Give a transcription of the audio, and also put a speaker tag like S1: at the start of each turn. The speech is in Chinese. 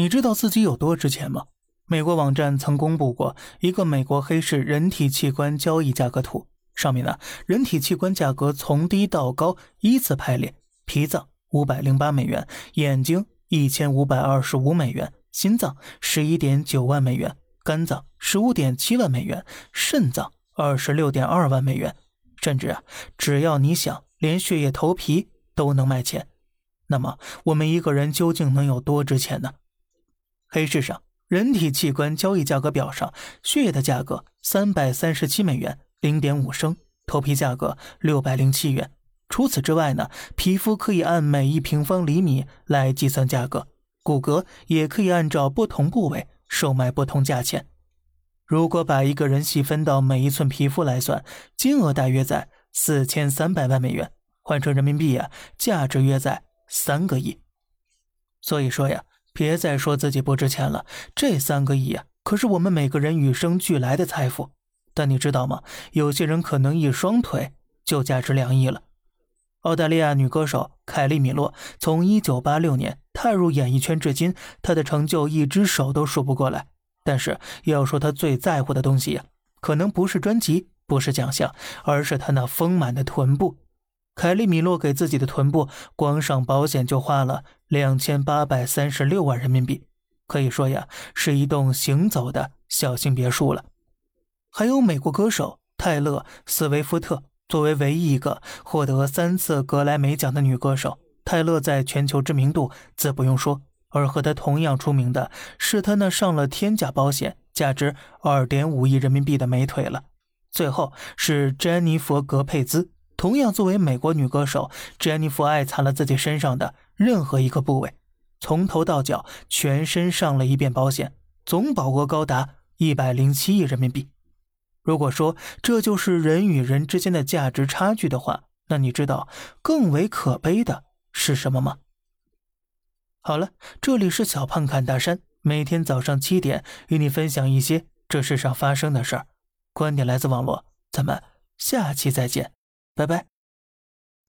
S1: 你知道自己有多值钱吗？美国网站曾公布过一个美国黑市人体器官交易价格图，上面呢，人体器官价格从低到高依次排列：脾脏五百零八美元，眼睛一千五百二十五美元，心脏十一点九万美元，肝脏十五点七万美元，肾脏二十六点二万美元，甚至啊，只要你想，连血液头皮都能卖钱。那么，我们一个人究竟能有多值钱呢？黑市上人体器官交易价格表上，血液的价格三百三十七美元零点五升，头皮价格六百零七元。除此之外呢，皮肤可以按每一平方厘米来计算价格，骨骼也可以按照不同部位售卖不同价钱。如果把一个人细分到每一寸皮肤来算，金额大约在四千三百万美元，换成人民币啊，价值约在三个亿。所以说呀。别再说自己不值钱了，这三个亿啊，可是我们每个人与生俱来的财富。但你知道吗？有些人可能一双腿就价值两亿了。澳大利亚女歌手凯莉·米洛从1986年踏入演艺圈至今，她的成就一只手都数不过来。但是要说她最在乎的东西呀，可能不是专辑，不是奖项，而是她那丰满的臀部。凯利米洛给自己的臀部光上保险就花了两千八百三十六万人民币，可以说呀是一栋行走的小型别墅了。还有美国歌手泰勒·斯威夫特，作为唯一一个获得三次格莱美奖的女歌手，泰勒在全球知名度自不用说。而和她同样出名的是她那上了天价保险、价值二点五亿人民币的美腿了。最后是詹妮弗·格佩兹。同样，作为美国女歌手，詹妮弗爱惨了自己身上的任何一个部位，从头到脚全身上了一遍保险，总保额高达一百零七亿人民币。如果说这就是人与人之间的价值差距的话，那你知道更为可悲的是什么吗？好了，这里是小胖侃大山，每天早上七点与你分享一些这世上发生的事儿，观点来自网络，咱们下期再见。拜拜。